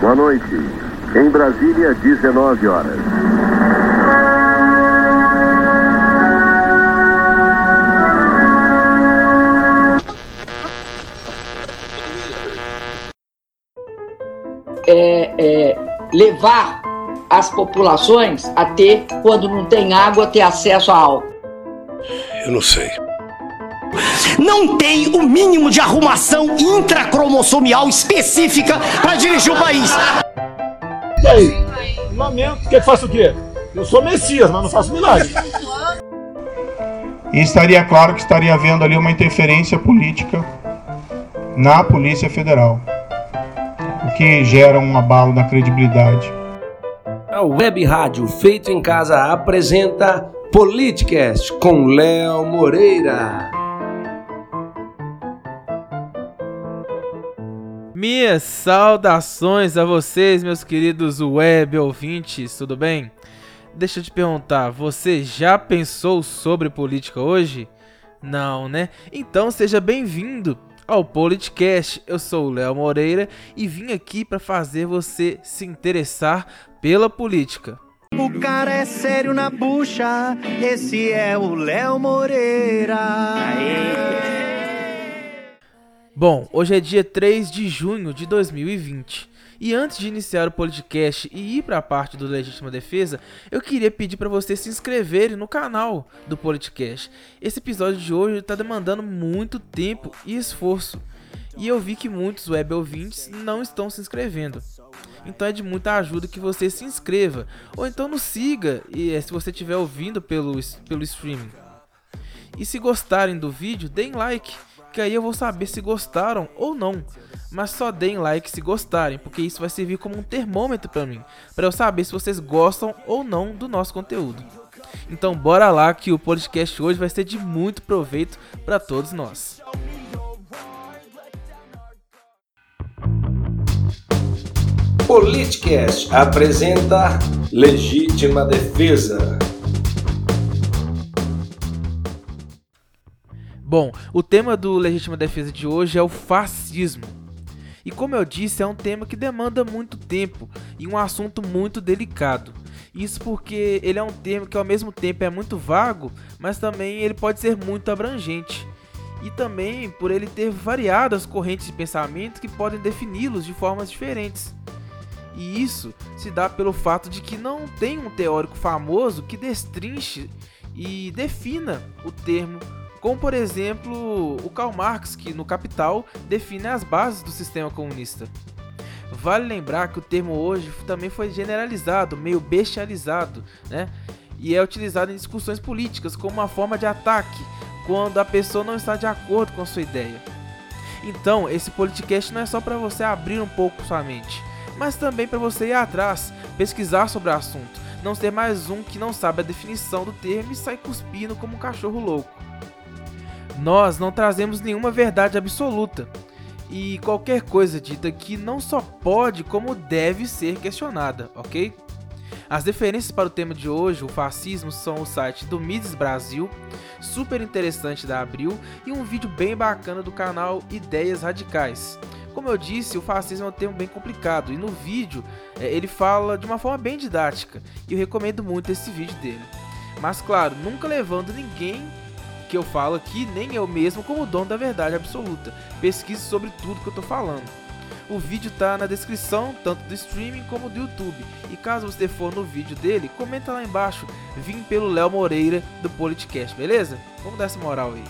Boa noite. Em Brasília, 19 horas. É, é, levar as populações a ter, quando não tem água, ter acesso a álcool. Eu não sei. Não tem o mínimo de arrumação intracromossomial específica para dirigir o país. E aí? Lamento. Quer que faça o quê? Eu sou Messias, mas não faço milagre. E estaria claro que estaria havendo ali uma interferência política na Polícia Federal, o que gera um abalo na credibilidade. A Web Rádio Feito em Casa apresenta Politicast com Léo Moreira. Minhas saudações a vocês, meus queridos web ouvintes, tudo bem? Deixa eu te perguntar, você já pensou sobre política hoje? Não, né? Então seja bem-vindo ao Politicast. Eu sou o Léo Moreira e vim aqui para fazer você se interessar pela política. O cara é sério na bucha, esse é o Léo Moreira. Bom, hoje é dia 3 de junho de 2020. E antes de iniciar o podcast e ir para a parte do Legítima Defesa, eu queria pedir para vocês se inscreverem no canal do podcast. Esse episódio de hoje está demandando muito tempo e esforço. E eu vi que muitos web ouvintes não estão se inscrevendo. Então é de muita ajuda que você se inscreva. Ou então nos siga eh, se você estiver ouvindo pelo, pelo streaming. E se gostarem do vídeo, deem like, que aí eu vou saber se gostaram ou não. Mas só deem like se gostarem, porque isso vai servir como um termômetro para mim, para eu saber se vocês gostam ou não do nosso conteúdo. Então bora lá que o podcast hoje vai ser de muito proveito para todos nós. Politicast apresenta Legítima Defesa. Bom, o tema do Legítima Defesa de hoje é o fascismo. E como eu disse, é um tema que demanda muito tempo e um assunto muito delicado. Isso porque ele é um termo que ao mesmo tempo é muito vago, mas também ele pode ser muito abrangente. E também por ele ter variadas correntes de pensamento que podem defini-los de formas diferentes. E isso se dá pelo fato de que não tem um teórico famoso que destrinche e defina o termo, como por exemplo o Karl Marx, que no Capital define as bases do sistema comunista. Vale lembrar que o termo hoje também foi generalizado, meio bestializado, né? E é utilizado em discussões políticas como uma forma de ataque quando a pessoa não está de acordo com a sua ideia. Então, esse podcast não é só para você abrir um pouco sua mente, mas também para você ir atrás, pesquisar sobre o assunto, não ser mais um que não sabe a definição do termo e sai cuspindo como um cachorro louco. Nós não trazemos nenhuma verdade absoluta, e qualquer coisa dita aqui não só pode, como deve ser questionada, ok? As referências para o tema de hoje, o fascismo, são o site do Mises Brasil, super interessante da Abril, e um vídeo bem bacana do canal Ideias Radicais. Como eu disse, o fascismo é um termo bem complicado e no vídeo é, ele fala de uma forma bem didática e eu recomendo muito esse vídeo dele. Mas claro, nunca levando ninguém que eu falo aqui, nem eu mesmo, como dono da verdade absoluta. Pesquise sobre tudo que eu tô falando. O vídeo tá na descrição, tanto do streaming como do YouTube. E caso você for no vídeo dele, comenta lá embaixo, vim pelo Léo Moreira do Politicast, beleza? Vamos dar essa moral aí.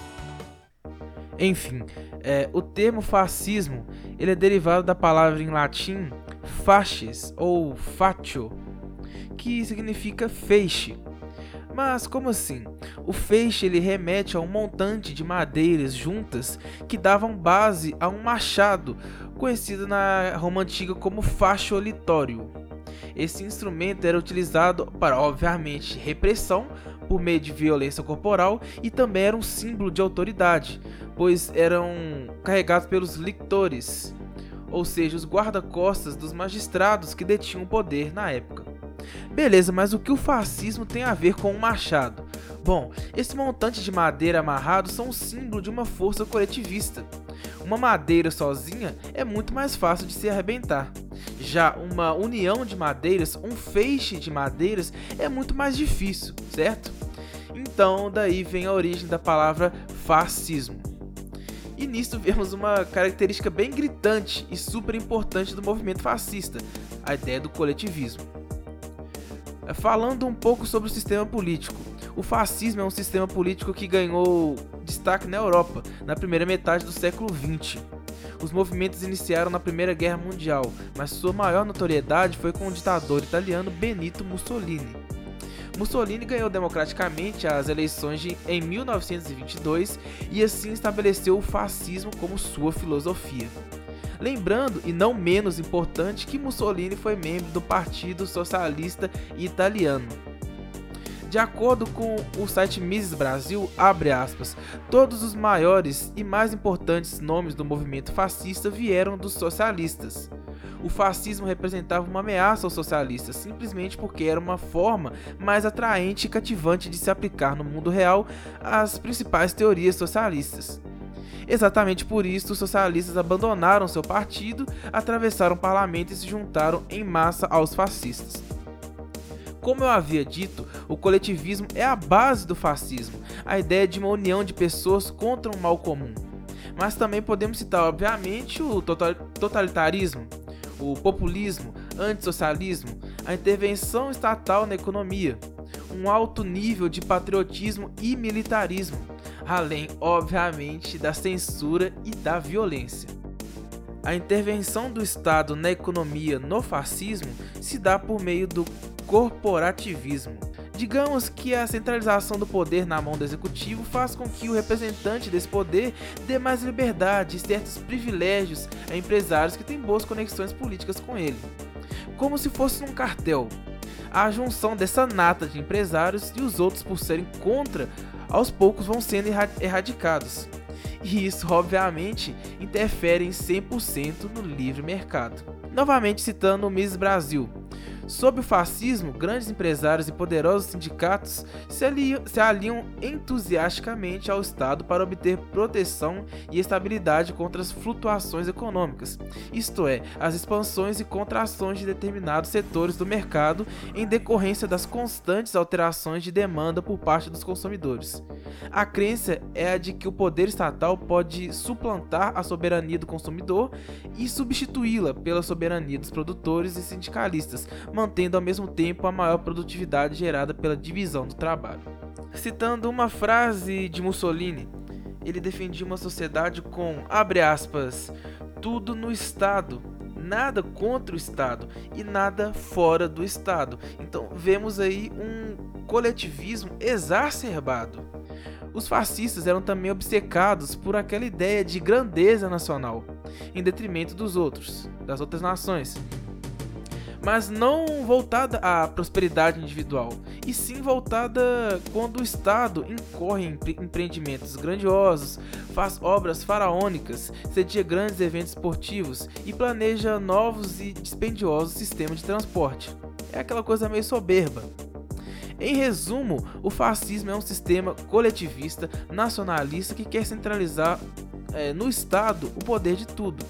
Enfim, é, o termo fascismo ele é derivado da palavra em latim fasces ou fatio, que significa feixe. Mas como assim? O feixe ele remete a um montante de madeiras juntas que davam base a um machado, conhecido na Roma antiga como fasciolitório. Esse instrumento era utilizado para, obviamente, repressão por meio de violência corporal e também era um símbolo de autoridade, pois eram carregados pelos lictores, ou seja, os guarda-costas dos magistrados que detinham o poder na época. Beleza, mas o que o fascismo tem a ver com o machado? Bom, esse montante de madeira amarrado são um símbolo de uma força coletivista. Uma madeira sozinha é muito mais fácil de se arrebentar. Já uma união de madeiras, um feixe de madeiras, é muito mais difícil, certo? Então, daí vem a origem da palavra fascismo. E nisso vemos uma característica bem gritante e super importante do movimento fascista, a ideia do coletivismo. Falando um pouco sobre o sistema político, o fascismo é um sistema político que ganhou destaque na Europa na primeira metade do século XX. Os movimentos iniciaram na Primeira Guerra Mundial, mas sua maior notoriedade foi com o ditador italiano Benito Mussolini. Mussolini ganhou democraticamente as eleições de, em 1922 e assim estabeleceu o fascismo como sua filosofia. Lembrando, e não menos importante, que Mussolini foi membro do Partido Socialista Italiano. De acordo com o site Mises Brasil, aspas, todos os maiores e mais importantes nomes do movimento fascista vieram dos socialistas. O fascismo representava uma ameaça aos socialistas, simplesmente porque era uma forma mais atraente e cativante de se aplicar no mundo real as principais teorias socialistas. Exatamente por isso, os socialistas abandonaram seu partido, atravessaram o parlamento e se juntaram em massa aos fascistas. Como eu havia dito, o coletivismo é a base do fascismo, a ideia de uma união de pessoas contra um mal comum. Mas também podemos citar, obviamente, o totalitarismo, o populismo, antissocialismo, a intervenção estatal na economia, um alto nível de patriotismo e militarismo, além, obviamente, da censura e da violência. A intervenção do Estado na economia no fascismo se dá por meio do corporativismo. Digamos que a centralização do poder na mão do executivo faz com que o representante desse poder dê mais liberdade e certos privilégios a empresários que têm boas conexões políticas com ele. Como se fosse um cartel. A junção dessa nata de empresários e os outros, por serem contra, aos poucos vão sendo erradicados. E isso, obviamente, interfere em 100% no livre mercado. Novamente citando o Miss Brasil, Sob o fascismo, grandes empresários e poderosos sindicatos se aliam, se aliam, entusiasticamente ao Estado para obter proteção e estabilidade contra as flutuações econômicas, isto é, as expansões e contrações de determinados setores do mercado em decorrência das constantes alterações de demanda por parte dos consumidores. A crença é a de que o poder estatal pode suplantar a soberania do consumidor e substituí-la pela soberania dos produtores e sindicalistas, mantendo ao mesmo tempo a maior produtividade gerada pela divisão do trabalho. Citando uma frase de Mussolini, ele defendia uma sociedade com, abre aspas, tudo no Estado, nada contra o Estado e nada fora do Estado. Então vemos aí um coletivismo exacerbado. Os fascistas eram também obcecados por aquela ideia de grandeza nacional, em detrimento dos outros, das outras nações mas não voltada à prosperidade individual, e sim voltada quando o Estado incorre em empreendimentos grandiosos, faz obras faraônicas, cedia grandes eventos esportivos e planeja novos e dispendiosos sistemas de transporte. É aquela coisa meio soberba. Em resumo, o fascismo é um sistema coletivista, nacionalista que quer centralizar é, no Estado o poder de tudo.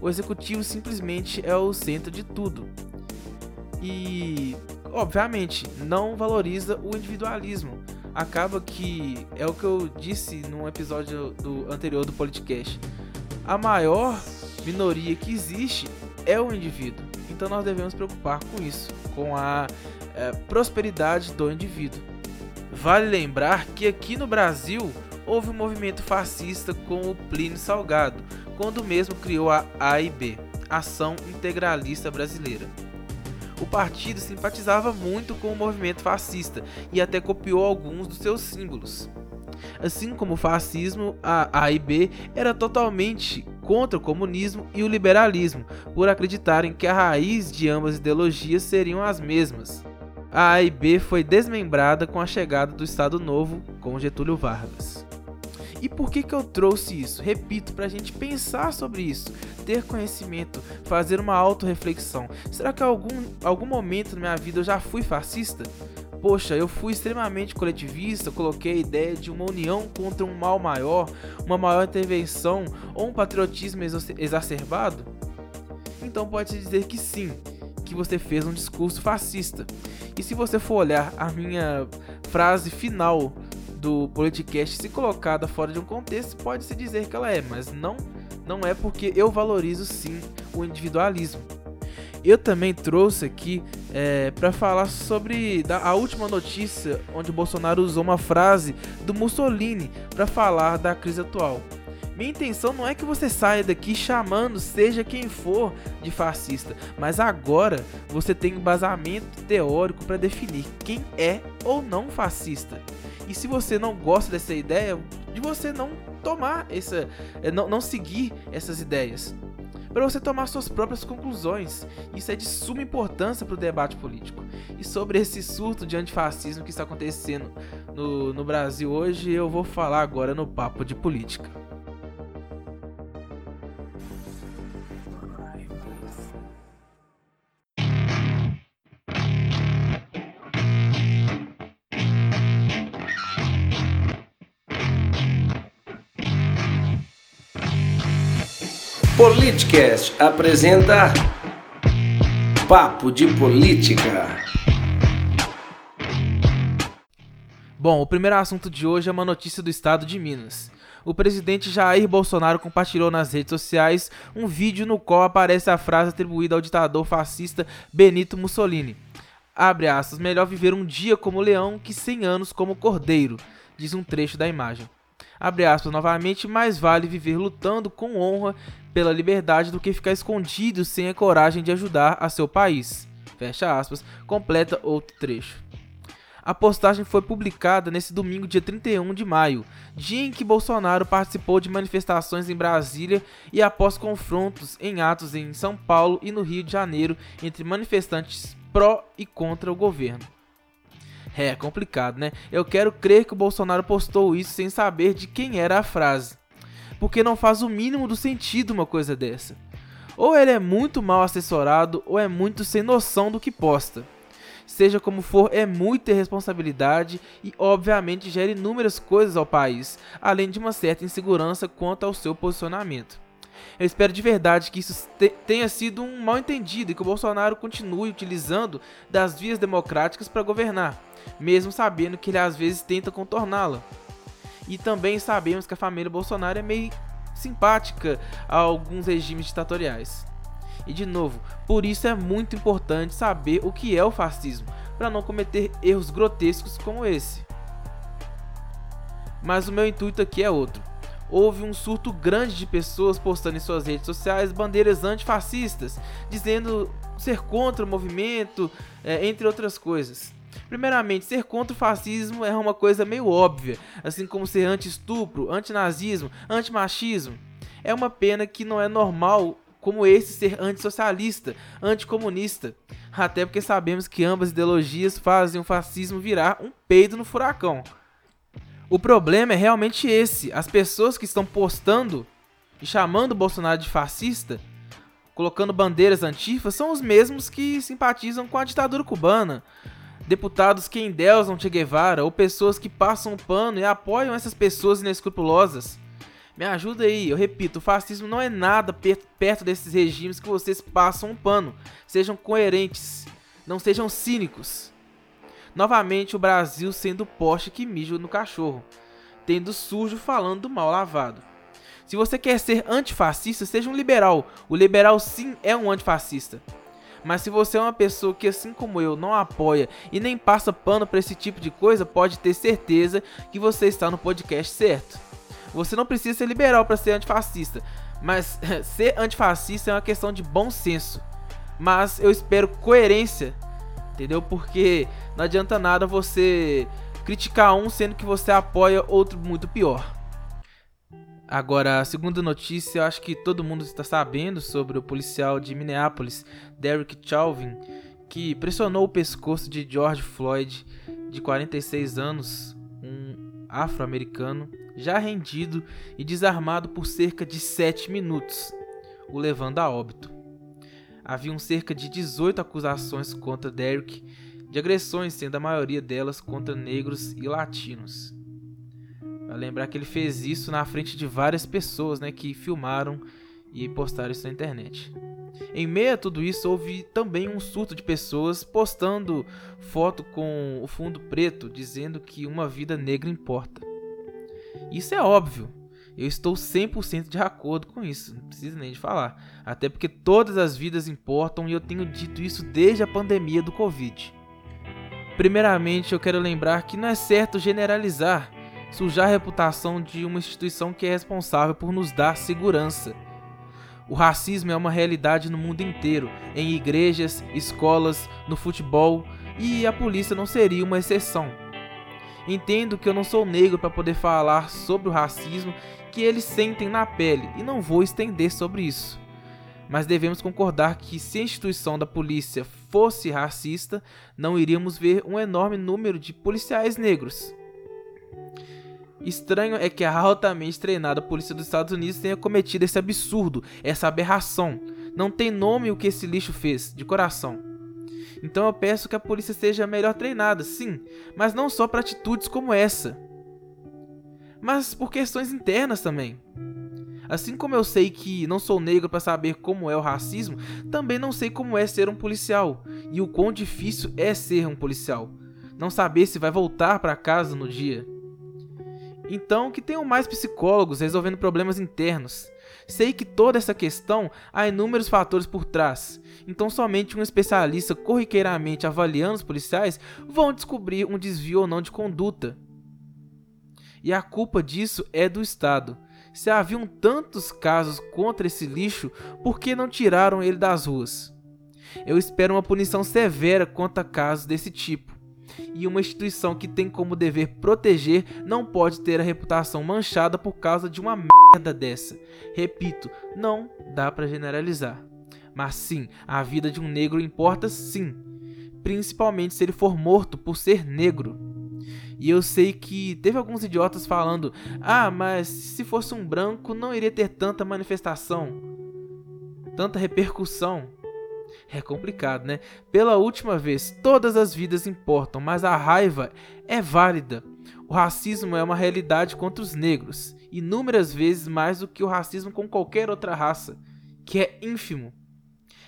O executivo simplesmente é o centro de tudo e, obviamente, não valoriza o individualismo. Acaba que é o que eu disse no episódio do anterior do podcast. A maior minoria que existe é o indivíduo. Então nós devemos preocupar com isso, com a é, prosperidade do indivíduo. Vale lembrar que aqui no Brasil houve um movimento fascista com o Plínio Salgado, quando mesmo criou a AIB, Ação Integralista Brasileira. O partido simpatizava muito com o movimento fascista e até copiou alguns dos seus símbolos. Assim como o fascismo, a AIB era totalmente contra o comunismo e o liberalismo, por acreditarem que a raiz de ambas ideologias seriam as mesmas. A AIB foi desmembrada com a chegada do Estado Novo com Getúlio Vargas. E por que, que eu trouxe isso? Repito, para a gente pensar sobre isso, ter conhecimento, fazer uma autorreflexão. Será que algum, algum momento na minha vida eu já fui fascista? Poxa, eu fui extremamente coletivista, coloquei a ideia de uma união contra um mal maior, uma maior intervenção ou um patriotismo exacerbado? então pode-se dizer que sim, que você fez um discurso fascista. E se você for olhar a minha frase final do Politicast se colocada fora de um contexto, pode-se dizer que ela é, mas não, não é porque eu valorizo sim o individualismo. Eu também trouxe aqui é, para falar sobre da, a última notícia onde o Bolsonaro usou uma frase do Mussolini para falar da crise atual. Minha intenção não é que você saia daqui chamando seja quem for de fascista, mas agora você tem embasamento teórico para definir quem é ou não fascista. E se você não gosta dessa ideia, de você não tomar essa, é, não, não seguir essas ideias para você tomar suas próprias conclusões. Isso é de suma importância para o debate político. E sobre esse surto de antifascismo que está acontecendo no, no Brasil hoje, eu vou falar agora no Papo de Política. Politicast apresenta Papo de Política. Bom, o primeiro assunto de hoje é uma notícia do estado de Minas. O presidente Jair Bolsonaro compartilhou nas redes sociais um vídeo no qual aparece a frase atribuída ao ditador fascista Benito Mussolini. Abre aspas, melhor viver um dia como leão que cem anos como cordeiro, diz um trecho da imagem. Abre aspas novamente, mais vale viver lutando com honra pela liberdade do que ficar escondido sem a coragem de ajudar a seu país. Fecha aspas, completa outro trecho. A postagem foi publicada nesse domingo, dia 31 de maio, dia em que Bolsonaro participou de manifestações em Brasília e após confrontos em atos em São Paulo e no Rio de Janeiro entre manifestantes pró e contra o governo. É complicado, né? Eu quero crer que o Bolsonaro postou isso sem saber de quem era a frase porque não faz o mínimo do sentido uma coisa dessa. Ou ele é muito mal assessorado, ou é muito sem noção do que posta. Seja como for, é muita irresponsabilidade e, obviamente, gera inúmeras coisas ao país, além de uma certa insegurança quanto ao seu posicionamento. Eu espero de verdade que isso te tenha sido um mal entendido e que o Bolsonaro continue utilizando das vias democráticas para governar, mesmo sabendo que ele às vezes tenta contorná-la. E também sabemos que a família Bolsonaro é meio simpática a alguns regimes ditatoriais. E de novo, por isso é muito importante saber o que é o fascismo, para não cometer erros grotescos como esse. Mas o meu intuito aqui é outro. Houve um surto grande de pessoas postando em suas redes sociais bandeiras antifascistas, dizendo ser contra o movimento, é, entre outras coisas. Primeiramente, ser contra o fascismo é uma coisa meio óbvia, assim como ser anti-estupro, anti-nazismo, anti-machismo. É uma pena que não é normal como esse ser antissocialista, anticomunista. Até porque sabemos que ambas ideologias fazem o fascismo virar um peido no furacão. O problema é realmente esse: as pessoas que estão postando e chamando o Bolsonaro de fascista, colocando bandeiras antifas, são os mesmos que simpatizam com a ditadura cubana, deputados que endeusam Che Guevara ou pessoas que passam pano e apoiam essas pessoas inescrupulosas. Me ajuda aí, eu repito, o fascismo não é nada perto desses regimes que vocês passam um pano. Sejam coerentes, não sejam cínicos. Novamente, o Brasil sendo o poste que mija no cachorro, tendo sujo falando do mal lavado. Se você quer ser antifascista, seja um liberal. O liberal sim é um antifascista. Mas se você é uma pessoa que, assim como eu, não apoia e nem passa pano para esse tipo de coisa, pode ter certeza que você está no podcast certo. Você não precisa ser liberal para ser antifascista, mas ser antifascista é uma questão de bom senso. Mas eu espero coerência, entendeu? Porque não adianta nada você criticar um sendo que você apoia outro muito pior. Agora, a segunda notícia, eu acho que todo mundo está sabendo sobre o policial de Minneapolis, Derek Chauvin, que pressionou o pescoço de George Floyd, de 46 anos, um afro-americano, já rendido e desarmado por cerca de 7 minutos, o levando a óbito. Haviam cerca de 18 acusações contra Derek de agressões, sendo a maioria delas contra negros e latinos. Pra lembrar que ele fez isso na frente de várias pessoas, né, que filmaram e postaram isso na internet. Em meio a tudo isso, houve também um surto de pessoas postando foto com o fundo preto, dizendo que uma vida negra importa. Isso é óbvio. Eu estou 100% de acordo com isso, não preciso nem de falar. Até porque todas as vidas importam e eu tenho dito isso desde a pandemia do Covid. Primeiramente, eu quero lembrar que não é certo generalizar, sujar a reputação de uma instituição que é responsável por nos dar segurança. O racismo é uma realidade no mundo inteiro, em igrejas, escolas, no futebol, e a polícia não seria uma exceção. Entendo que eu não sou negro para poder falar sobre o racismo que eles sentem na pele e não vou estender sobre isso. Mas devemos concordar que se a instituição da polícia fosse racista, não iríamos ver um enorme número de policiais negros. Estranho é que a altamente treinada polícia dos Estados Unidos tenha cometido esse absurdo, essa aberração. Não tem nome o que esse lixo fez, de coração. Então eu peço que a polícia seja melhor treinada, sim, mas não só para atitudes como essa, mas por questões internas também. Assim como eu sei que não sou negro para saber como é o racismo, também não sei como é ser um policial e o quão difícil é ser um policial. Não saber se vai voltar para casa no dia. Então, que tenham mais psicólogos resolvendo problemas internos. Sei que toda essa questão há inúmeros fatores por trás, então somente um especialista corriqueiramente avaliando os policiais vão descobrir um desvio ou não de conduta. E a culpa disso é do Estado. Se haviam tantos casos contra esse lixo, por que não tiraram ele das ruas? Eu espero uma punição severa quanto a casos desse tipo. E uma instituição que tem como dever proteger não pode ter a reputação manchada por causa de uma merda dessa. Repito, não dá para generalizar. Mas sim, a vida de um negro importa sim, principalmente se ele for morto por ser negro. E eu sei que teve alguns idiotas falando: "Ah, mas se fosse um branco não iria ter tanta manifestação, tanta repercussão". É complicado, né? Pela última vez, todas as vidas importam, mas a raiva é válida. O racismo é uma realidade contra os negros, inúmeras vezes mais do que o racismo com qualquer outra raça, que é ínfimo.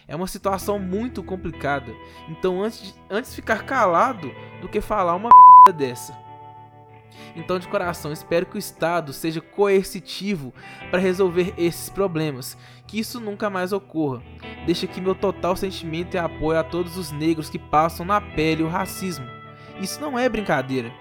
É uma situação muito complicada. Então, antes de, antes ficar calado do que falar uma dessa. Então, de coração, espero que o Estado seja coercitivo para resolver esses problemas, que isso nunca mais ocorra. Deixo aqui meu total sentimento e apoio a todos os negros que passam na pele o racismo. Isso não é brincadeira.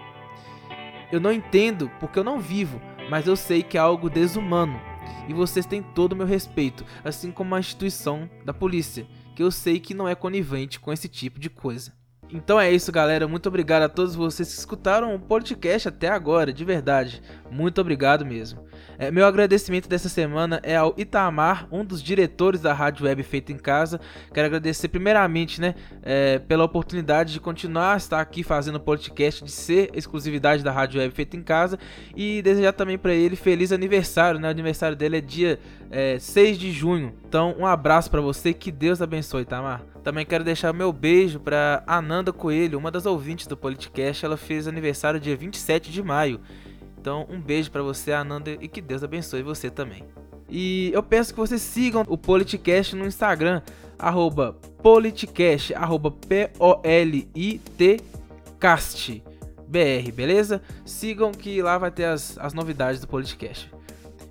Eu não entendo porque eu não vivo, mas eu sei que é algo desumano. E vocês têm todo o meu respeito, assim como a instituição da polícia, que eu sei que não é conivente com esse tipo de coisa. Então é isso, galera. Muito obrigado a todos vocês que escutaram o podcast até agora, de verdade. Muito obrigado mesmo. É, meu agradecimento dessa semana é ao Itamar, um dos diretores da Rádio Web Feita em Casa. Quero agradecer primeiramente, né, é, pela oportunidade de continuar a estar aqui fazendo o podcast, de ser exclusividade da Rádio Web Feita em Casa e desejar também para ele feliz aniversário, né? O aniversário dele é dia é, 6 de junho. Então, um abraço para você, que Deus abençoe, Itamar. Também quero deixar meu beijo para Ananda Coelho, uma das ouvintes do podcast. Ela fez aniversário dia 27 de maio. Então, um beijo para você, Ananda, e que Deus abençoe você também. E eu peço que vocês sigam o Politicast no Instagram, arroba arroba P-O-L-I-T-cast, BR, beleza? Sigam que lá vai ter as, as novidades do Politicast.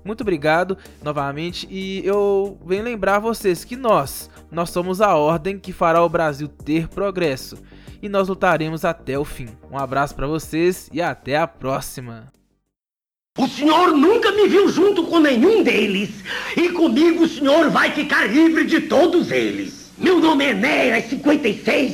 Muito obrigado novamente e eu venho lembrar vocês que nós, nós somos a ordem que fará o Brasil ter progresso e nós lutaremos até o fim. Um abraço para vocês e até a próxima. O senhor nunca me viu junto com nenhum deles. E comigo o senhor vai ficar livre de todos eles. Meu nome é Enéas 56